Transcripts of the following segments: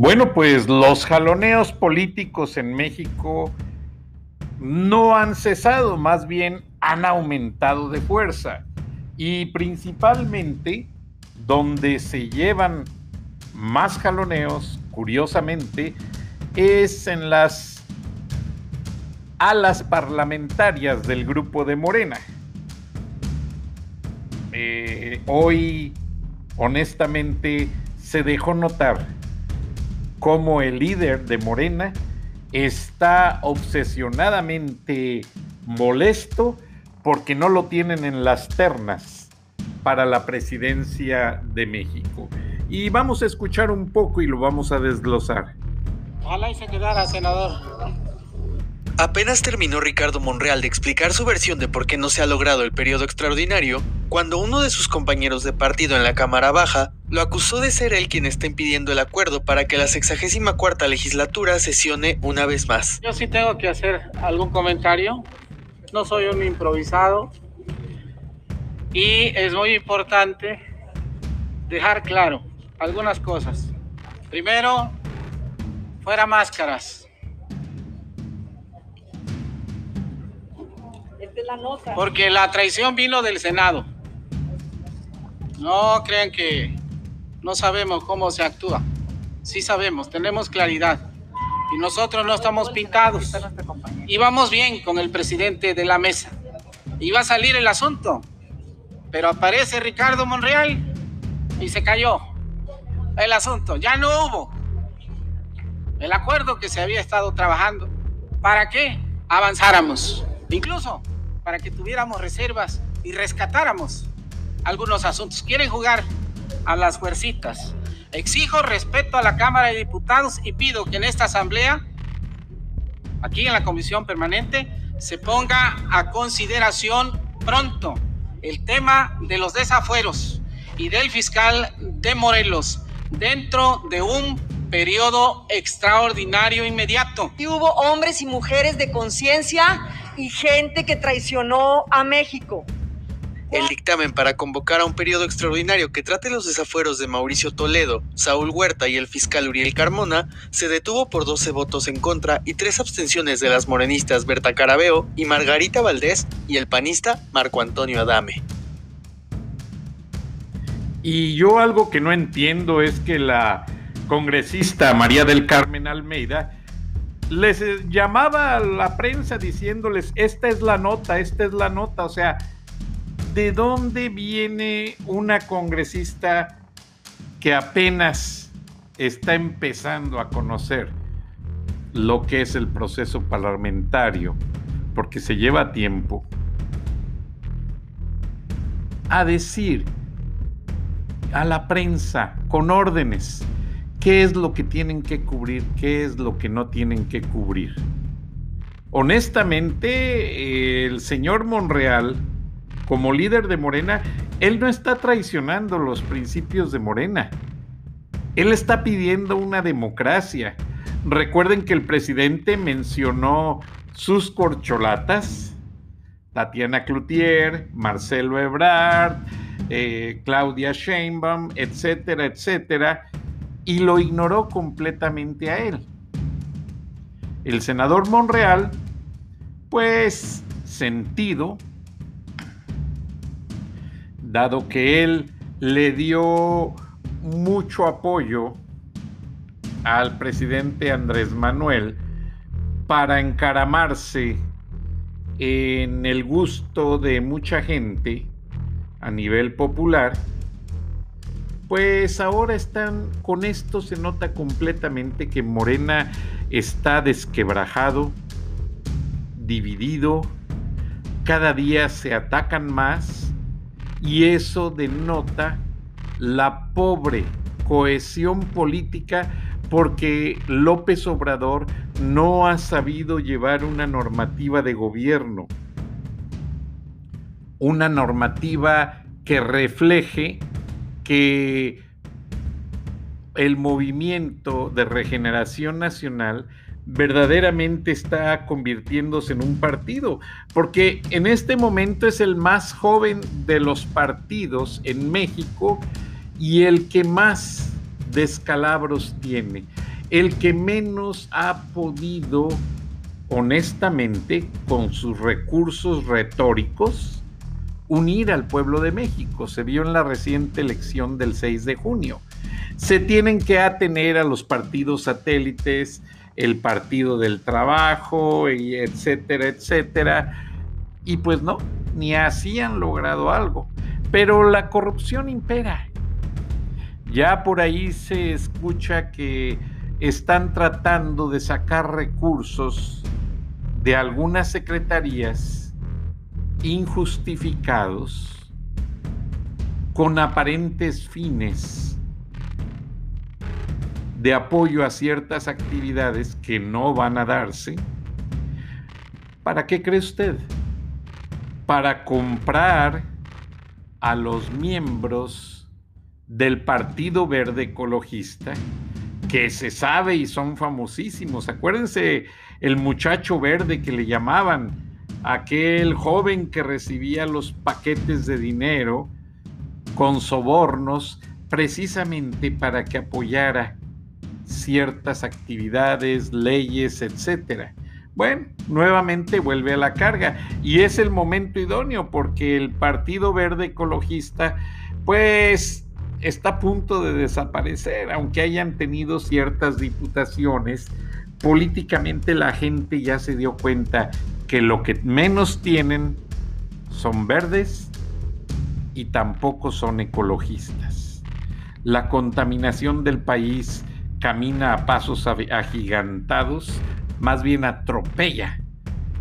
Bueno, pues los jaloneos políticos en México no han cesado, más bien han aumentado de fuerza. Y principalmente donde se llevan más jaloneos, curiosamente, es en las alas parlamentarias del grupo de Morena. Eh, hoy, honestamente, se dejó notar como el líder de Morena está obsesionadamente molesto porque no lo tienen en las ternas para la presidencia de México. Y vamos a escuchar un poco y lo vamos a desglosar. Ojalá y se quedara, senador. Apenas terminó Ricardo Monreal de explicar su versión de por qué no se ha logrado el periodo extraordinario, cuando uno de sus compañeros de partido en la Cámara Baja lo acusó de ser él quien está impidiendo el acuerdo para que la 64 legislatura sesione una vez más. Yo sí tengo que hacer algún comentario. No soy un improvisado. Y es muy importante dejar claro algunas cosas. Primero, fuera máscaras. Porque la traición vino del Senado. No crean que no sabemos cómo se actúa. Sí sabemos, tenemos claridad. Y nosotros no estamos pintados. Y vamos bien con el presidente de la mesa. Y va a salir el asunto. Pero aparece Ricardo Monreal y se cayó el asunto. Ya no hubo el acuerdo que se había estado trabajando. ¿Para qué? Avanzáramos. Incluso para que tuviéramos reservas y rescatáramos algunos asuntos. Quieren jugar a las fuercitas. Exijo respeto a la Cámara de Diputados y pido que en esta asamblea, aquí en la comisión permanente, se ponga a consideración pronto el tema de los desafueros y del fiscal de Morelos dentro de un periodo extraordinario inmediato. Y hubo hombres y mujeres de conciencia y gente que traicionó a México. El dictamen para convocar a un periodo extraordinario que trate los desafueros de Mauricio Toledo, Saúl Huerta y el fiscal Uriel Carmona se detuvo por 12 votos en contra y tres abstenciones de las morenistas Berta Carabeo y Margarita Valdés y el panista Marco Antonio Adame. Y yo algo que no entiendo es que la congresista María del Carmen Almeida les llamaba a la prensa diciéndoles, esta es la nota, esta es la nota, o sea, ¿de dónde viene una congresista que apenas está empezando a conocer lo que es el proceso parlamentario, porque se lleva tiempo, a decir a la prensa con órdenes qué es lo que tienen que cubrir, qué es lo que no tienen que cubrir. Honestamente, el señor Monreal, como líder de Morena, él no está traicionando los principios de Morena. Él está pidiendo una democracia. Recuerden que el presidente mencionó sus corcholatas, Tatiana Cloutier, Marcelo Ebrard, eh, Claudia Sheinbaum, etcétera, etcétera, y lo ignoró completamente a él. El senador Monreal, pues sentido, dado que él le dio mucho apoyo al presidente Andrés Manuel, para encaramarse en el gusto de mucha gente a nivel popular, pues ahora están, con esto se nota completamente que Morena está desquebrajado, dividido, cada día se atacan más y eso denota la pobre cohesión política porque López Obrador no ha sabido llevar una normativa de gobierno, una normativa que refleje que el movimiento de regeneración nacional verdaderamente está convirtiéndose en un partido, porque en este momento es el más joven de los partidos en México y el que más descalabros tiene, el que menos ha podido, honestamente, con sus recursos retóricos, unir al pueblo de México. Se vio en la reciente elección del 6 de junio. Se tienen que atener a los partidos satélites, el Partido del Trabajo, etcétera, etcétera. Y pues no, ni así han logrado algo. Pero la corrupción impera. Ya por ahí se escucha que están tratando de sacar recursos de algunas secretarías injustificados con aparentes fines de apoyo a ciertas actividades que no van a darse, ¿para qué cree usted? Para comprar a los miembros del Partido Verde Ecologista, que se sabe y son famosísimos. Acuérdense el muchacho verde que le llamaban, aquel joven que recibía los paquetes de dinero con sobornos precisamente para que apoyara ciertas actividades, leyes, etcétera. Bueno, nuevamente vuelve a la carga y es el momento idóneo porque el Partido Verde Ecologista pues está a punto de desaparecer, aunque hayan tenido ciertas diputaciones, políticamente la gente ya se dio cuenta que lo que menos tienen son verdes y tampoco son ecologistas. La contaminación del país camina a pasos agigantados, más bien atropella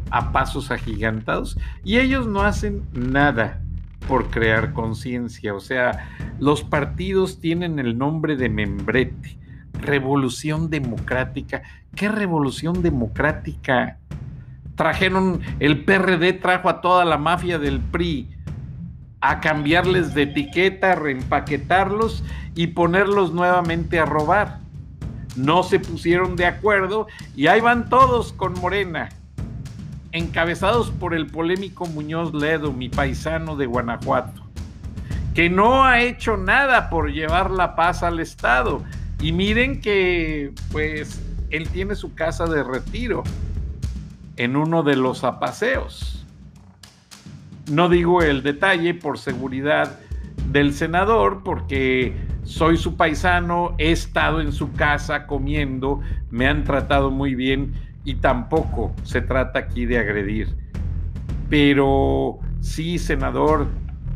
a pasos agigantados y ellos no hacen nada por crear conciencia. O sea, los partidos tienen el nombre de membrete, revolución democrática. ¿Qué revolución democrática? Trajeron, el PRD trajo a toda la mafia del PRI a cambiarles de etiqueta, reempaquetarlos y ponerlos nuevamente a robar no se pusieron de acuerdo y ahí van todos con Morena, encabezados por el polémico Muñoz Ledo, mi paisano de Guanajuato, que no ha hecho nada por llevar la paz al Estado. Y miren que, pues, él tiene su casa de retiro en uno de los apaseos. No digo el detalle por seguridad del senador, porque soy su paisano, he estado en su casa comiendo, me han tratado muy bien y tampoco se trata aquí de agredir. Pero sí, senador,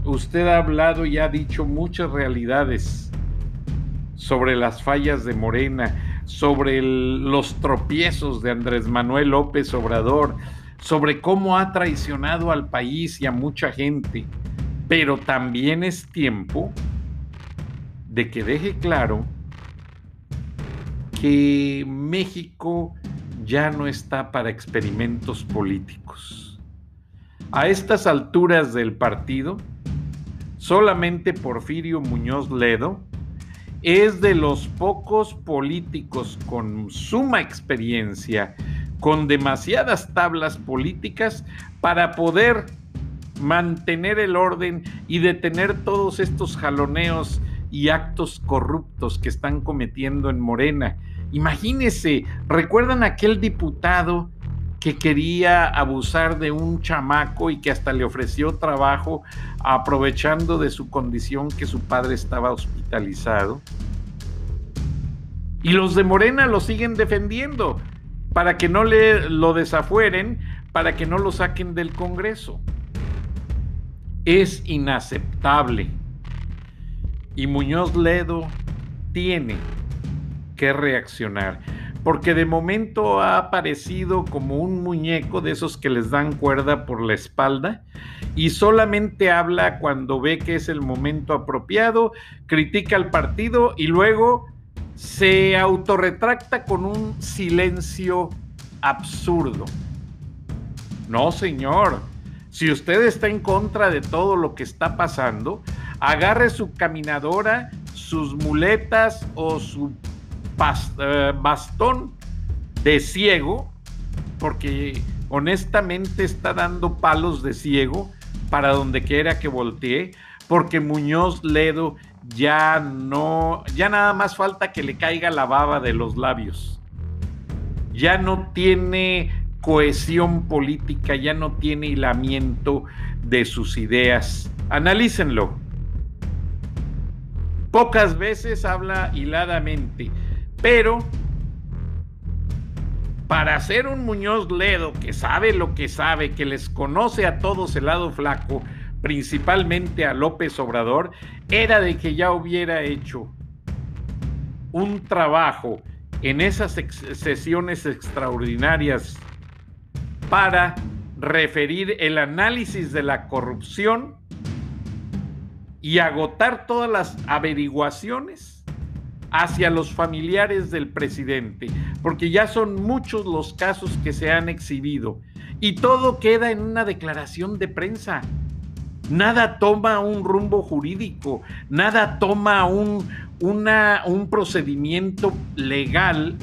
usted ha hablado y ha dicho muchas realidades sobre las fallas de Morena, sobre los tropiezos de Andrés Manuel López Obrador, sobre cómo ha traicionado al país y a mucha gente. Pero también es tiempo de que deje claro que México ya no está para experimentos políticos. A estas alturas del partido, solamente Porfirio Muñoz Ledo es de los pocos políticos con suma experiencia, con demasiadas tablas políticas para poder mantener el orden y detener todos estos jaloneos y actos corruptos que están cometiendo en Morena. Imagínense, ¿recuerdan aquel diputado que quería abusar de un chamaco y que hasta le ofreció trabajo aprovechando de su condición que su padre estaba hospitalizado? Y los de Morena lo siguen defendiendo. para que no le, lo desafueren, para que no lo saquen del Congreso. Es inaceptable. Y Muñoz Ledo tiene que reaccionar, porque de momento ha aparecido como un muñeco de esos que les dan cuerda por la espalda y solamente habla cuando ve que es el momento apropiado, critica al partido y luego se autorretracta con un silencio absurdo. No, señor. Si usted está en contra de todo lo que está pasando, agarre su caminadora, sus muletas o su eh, bastón de ciego, porque honestamente está dando palos de ciego para donde quiera que voltee, porque Muñoz Ledo ya no, ya nada más falta que le caiga la baba de los labios. Ya no tiene cohesión política, ya no tiene hilamiento de sus ideas. Analícenlo. Pocas veces habla hiladamente, pero para ser un Muñoz Ledo que sabe lo que sabe, que les conoce a todos el lado flaco, principalmente a López Obrador, era de que ya hubiera hecho un trabajo en esas sesiones extraordinarias para referir el análisis de la corrupción y agotar todas las averiguaciones hacia los familiares del presidente, porque ya son muchos los casos que se han exhibido y todo queda en una declaración de prensa. Nada toma un rumbo jurídico, nada toma un, un procedimiento legal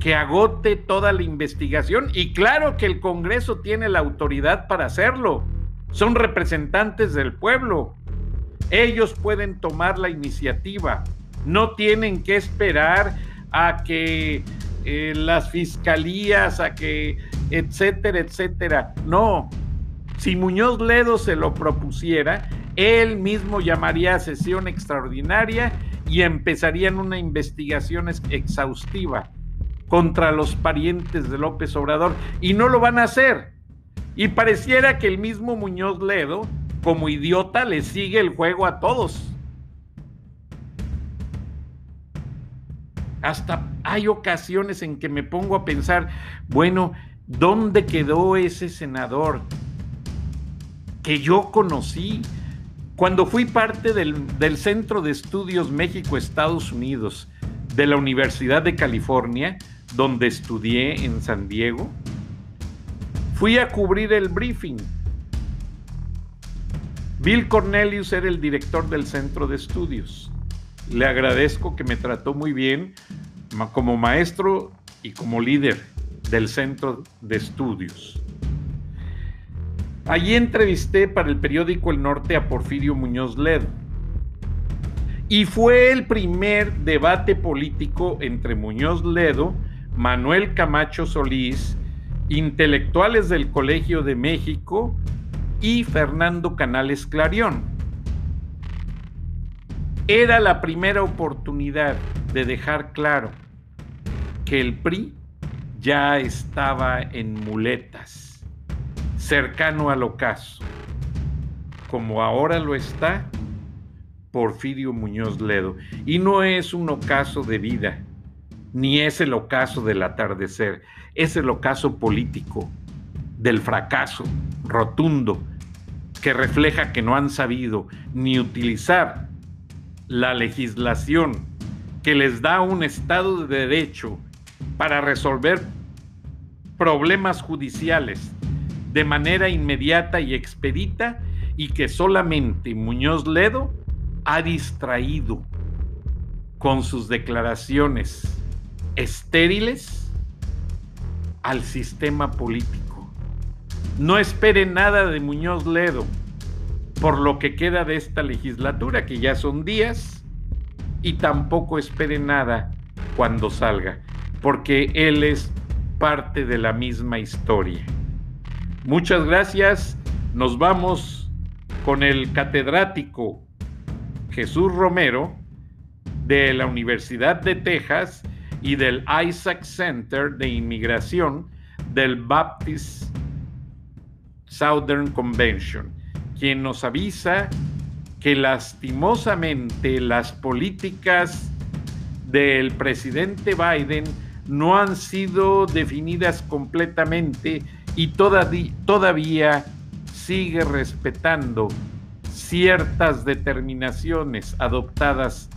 que agote toda la investigación y claro que el Congreso tiene la autoridad para hacerlo. Son representantes del pueblo. Ellos pueden tomar la iniciativa. No tienen que esperar a que eh, las fiscalías, a que, etcétera, etcétera. No. Si Muñoz Ledo se lo propusiera, él mismo llamaría a sesión extraordinaria y empezarían una investigación exhaustiva contra los parientes de López Obrador. Y no lo van a hacer. Y pareciera que el mismo Muñoz Ledo como idiota le sigue el juego a todos. Hasta hay ocasiones en que me pongo a pensar, bueno, ¿dónde quedó ese senador que yo conocí? Cuando fui parte del, Centro de Estudios México-Estados Unidos de la Universidad de California, donde estudié en San Diego, fui a cubrir el briefing Bill Cornelius era el director del centro de estudios. Le agradezco que me trató muy bien como maestro y como líder del centro de estudios. Allí entrevisté para el periódico El Norte a Porfirio Muñoz Ledo. Y fue el primer debate político entre Muñoz Ledo, Manuel Camacho Solís, intelectuales del Colegio de México y Fernando Canales Clarión. Era la primera oportunidad de dejar claro que el PRI ya estaba en muletas, cercano al ocaso, como ahora lo está Porfirio Muñoz Ledo. Y no es un ocaso de vida, ni es el ocaso del atardecer, es el ocaso político del fracaso rotundo que refleja que no han sabido ni utilizar la legislación que les da un Estado de Derecho para resolver problemas judiciales de manera inmediata y expedita y que solamente Muñoz Ledo ha distraído con sus declaraciones estériles al sistema político. No espere nada de Muñoz Ledo por lo que queda de esta legislatura, que ya son días, y tampoco espere nada cuando salga, porque él es parte de la misma historia. Muchas gracias. Nos vamos con el catedrático Jesús Romero de la Universidad de Texas y del Isaac Center de Inmigración del Baptist Southern Convention, quien nos avisa que lastimosamente las políticas del presidente Biden no han sido definidas completamente y todavía sigue respetando ciertas determinaciones adoptadas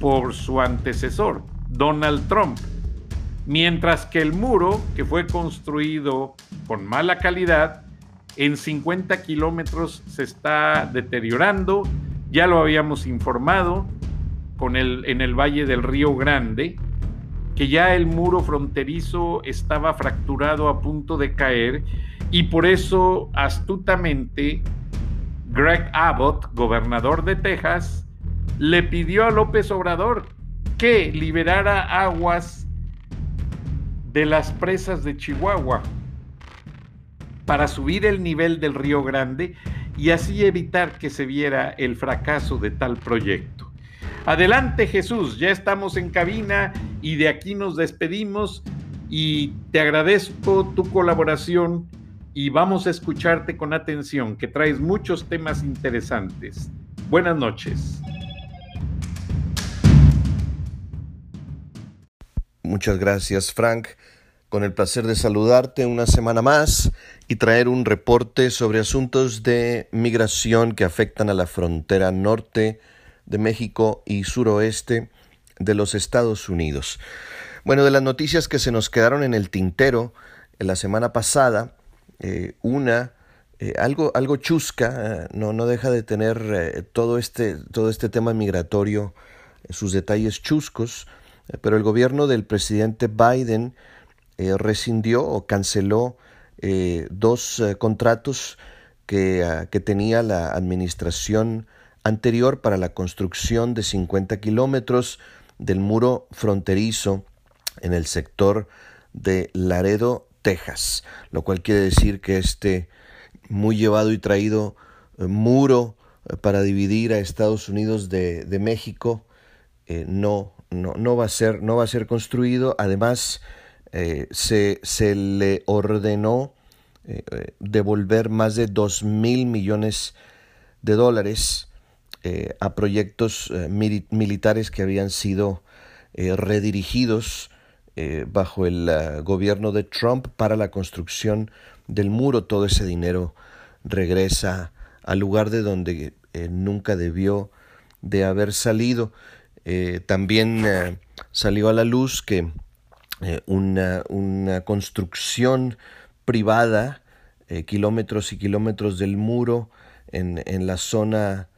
por su antecesor, Donald Trump. Mientras que el muro, que fue construido con mala calidad, en 50 kilómetros se está deteriorando, ya lo habíamos informado, con el, en el valle del Río Grande, que ya el muro fronterizo estaba fracturado a punto de caer y por eso astutamente Greg Abbott, gobernador de Texas, le pidió a López Obrador que liberara aguas de las presas de Chihuahua para subir el nivel del Río Grande y así evitar que se viera el fracaso de tal proyecto. Adelante Jesús, ya estamos en cabina y de aquí nos despedimos y te agradezco tu colaboración y vamos a escucharte con atención, que traes muchos temas interesantes. Buenas noches. Muchas gracias, Frank. Con el placer de saludarte una semana más y traer un reporte sobre asuntos de migración que afectan a la frontera norte de México y suroeste de los Estados Unidos. Bueno, de las noticias que se nos quedaron en el tintero en la semana pasada, eh, una, eh, algo, algo chusca, eh, no, no deja de tener todo, este, todo este tema migratorio, sus detalles chuscos, pero el gobierno del presidente Biden rescindió o canceló dos contratos que, ah, que, tenía la administración anterior para la construcción de 50 kilómetros del muro fronterizo en el sector de Laredo, Texas, lo cual quiere decir que este muy llevado y traído eh, muro eh, para dividir a Estados Unidos de, México eh, no, no, no, va a ser, no va a ser construido. Además, se, se, le ordenó devolver más de 2 mil millones de dólares a proyectos militares que habían sido redirigidos eh, bajo el gobierno de Trump para la construcción del muro. Todo ese dinero regresa al lugar de donde eh, nunca debió de haber salido. Eh, también salió a la luz que una, una, construcción privada, kilómetros y kilómetros del muro en, en la zona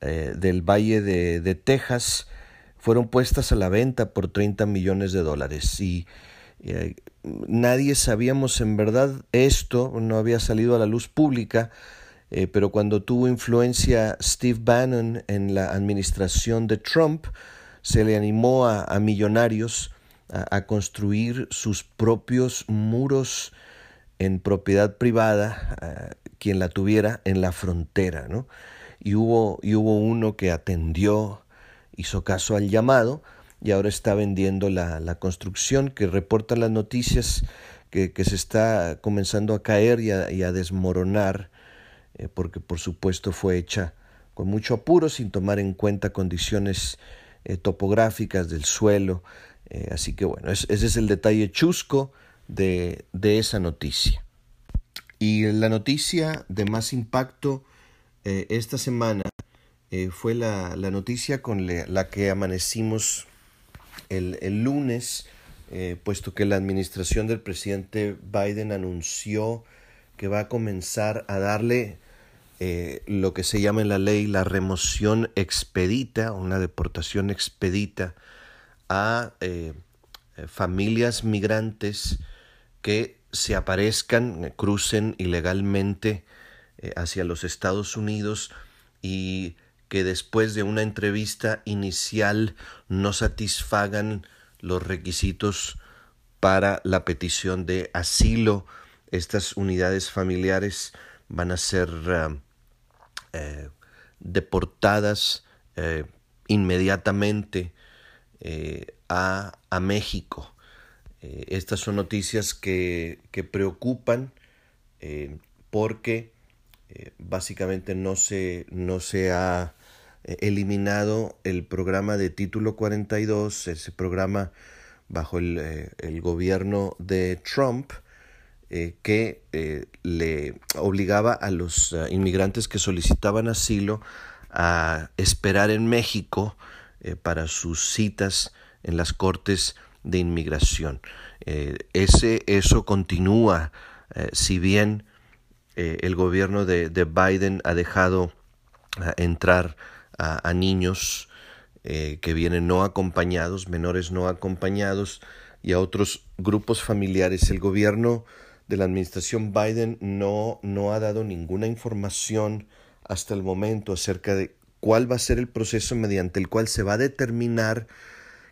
del Valle de, de Texas, fueron puestas a la venta por 30 millones de dólares. Y eh, nadie sabíamos en verdad esto, no había salido a la luz pública, eh, pero cuando tuvo influencia Steve Bannon en la administración de Trump, se le animó a, millonarios a, construir sus propios muros en propiedad privada, quien la tuviera en la frontera, ¿no? Y hubo, y hubo uno que atendió hizo caso al llamado y ahora está vendiendo la, la construcción que reportan las noticias que, que, se está comenzando a caer y a, desmoronar, eh, porque por supuesto fue hecha con mucho apuro, sin tomar en cuenta condiciones eh, topográficas del suelo. Eh, así que bueno, ese es el detalle chusco de, de, esa noticia. Y la noticia de más impacto esta semana eh, fue la, noticia con la que amanecimos el, lunes, eh, puesto que la administración del presidente Biden anunció que va a comenzar a darle eh, lo que se llama en la ley la remoción expedita, una deportación expedita a familias migrantes que se aparezcan, crucen ilegalmente hacia los Estados Unidos y que después de una entrevista inicial no satisfagan los requisitos para la petición de asilo. Estas unidades familiares van a ser eh, eh, deportadas eh, inmediatamente a, México. Eh, estas son noticias que, preocupan porque básicamente no se, no se ha eliminado el programa de título 42, ese programa bajo el, gobierno de Trump, eh, que eh, le obligaba a los eh, inmigrantes que solicitaban asilo a esperar en México para sus citas en las cortes de inmigración. ese, eso continúa, si bien el gobierno de, Biden ha dejado entrar a, a niños que vienen no acompañados, menores no acompañados, y a otros grupos familiares. El gobierno de la administración Biden no, no ha dado ninguna información hasta el momento acerca de cuál va a ser el proceso mediante el cual se va a determinar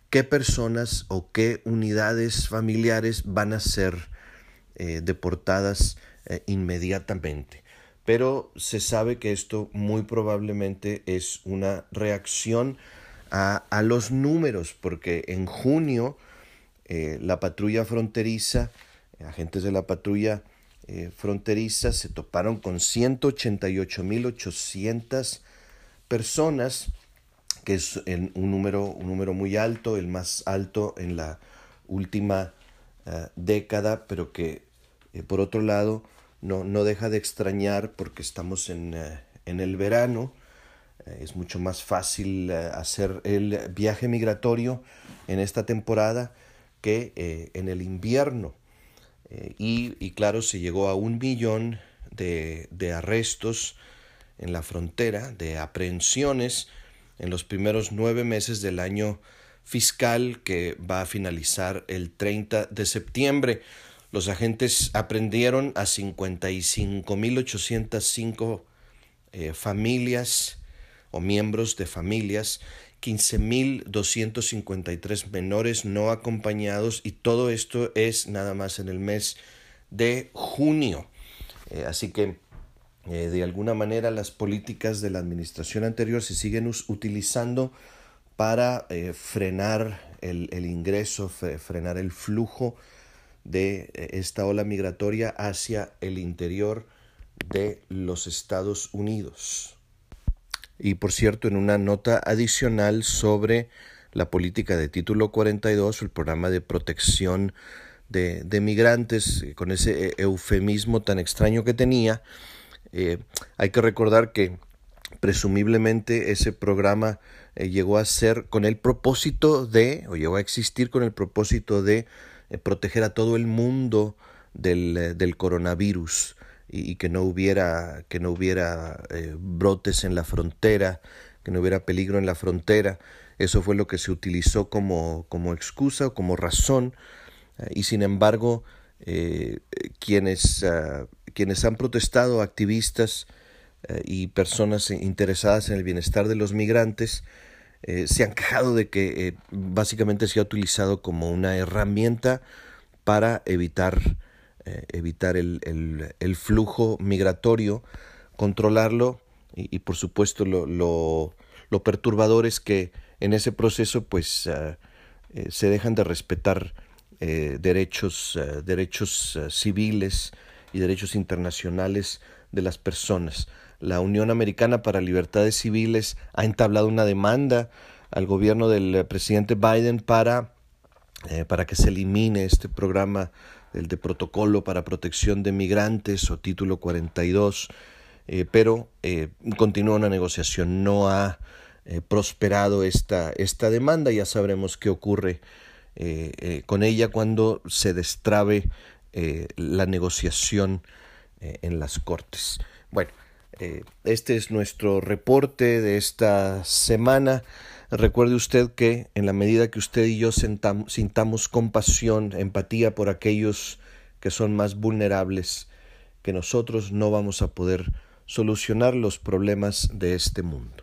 qué personas o qué unidades familiares van a ser eh, deportadas eh, inmediatamente. Pero se sabe que esto muy probablemente es una reacción a, los números, porque en junio eh, la patrulla fronteriza agentes de la patrulla fronteriza se toparon con 188.800 personas, que es un, número, un número muy alto, el más alto en la última eh, década, pero que eh, por otro lado no, no, deja de extrañar porque estamos en, en el verano, es mucho más fácil hacer el viaje migratorio en esta temporada que en el invierno. Eh, y, claro, se llegó a un millón de, arrestos en la frontera, de aprehensiones en los primeros nueve meses del año fiscal que va a finalizar el 30 de septiembre. Los agentes aprendieron a 55.805 eh, familias o miembros de familias 15.253 menores no acompañados y todo esto es nada más en el mes de junio. Eh, así que eh, de alguna manera las políticas de la administración anterior se siguen utilizando para eh, frenar el, el ingreso, frenar el flujo de esta ola migratoria hacia el interior de los Estados Unidos. Y por cierto, en una nota adicional sobre la política de título 42, el programa de protección de, migrantes, eh, con ese eh, eufemismo tan extraño que tenía, eh, hay que recordar que presumiblemente ese programa llegó a ser con el propósito de, o llegó a existir con el propósito de proteger a todo el mundo del, del coronavirus y, que no hubiera, que no hubiera eh, brotes en la frontera, que no hubiera peligro en la frontera. Eso fue lo que se utilizó como, como excusa o como razón. Eh, y sin embargo, eh, quienes, ah, quienes han protestado, activistas y personas interesadas en el bienestar de los migrantes, se han quejado de que básicamente se ha utilizado como una herramienta para evitar eh, evitar el, el, flujo migratorio, controlarlo y, por supuesto lo, lo, lo, perturbador es que en ese proceso pues ah, eh, se dejan de respetar eh, derechos, derechos civiles y derechos internacionales de las personas. La Unión Americana para Libertades Civiles ha entablado una demanda al gobierno del presidente Biden para, para que se elimine este programa el de protocolo para protección de migrantes o título 42, eh, pero eh, continúa una negociación. No ha eh, prosperado esta, esta demanda, ya sabremos qué ocurre con ella cuando se destrabe la negociación en las Cortes. Bueno, este es nuestro reporte de esta semana. Recuerde usted que en la medida que usted y yo sintamos compasión, empatía por aquellos que son más vulnerables que nosotros, no vamos a poder solucionar los problemas de este mundo.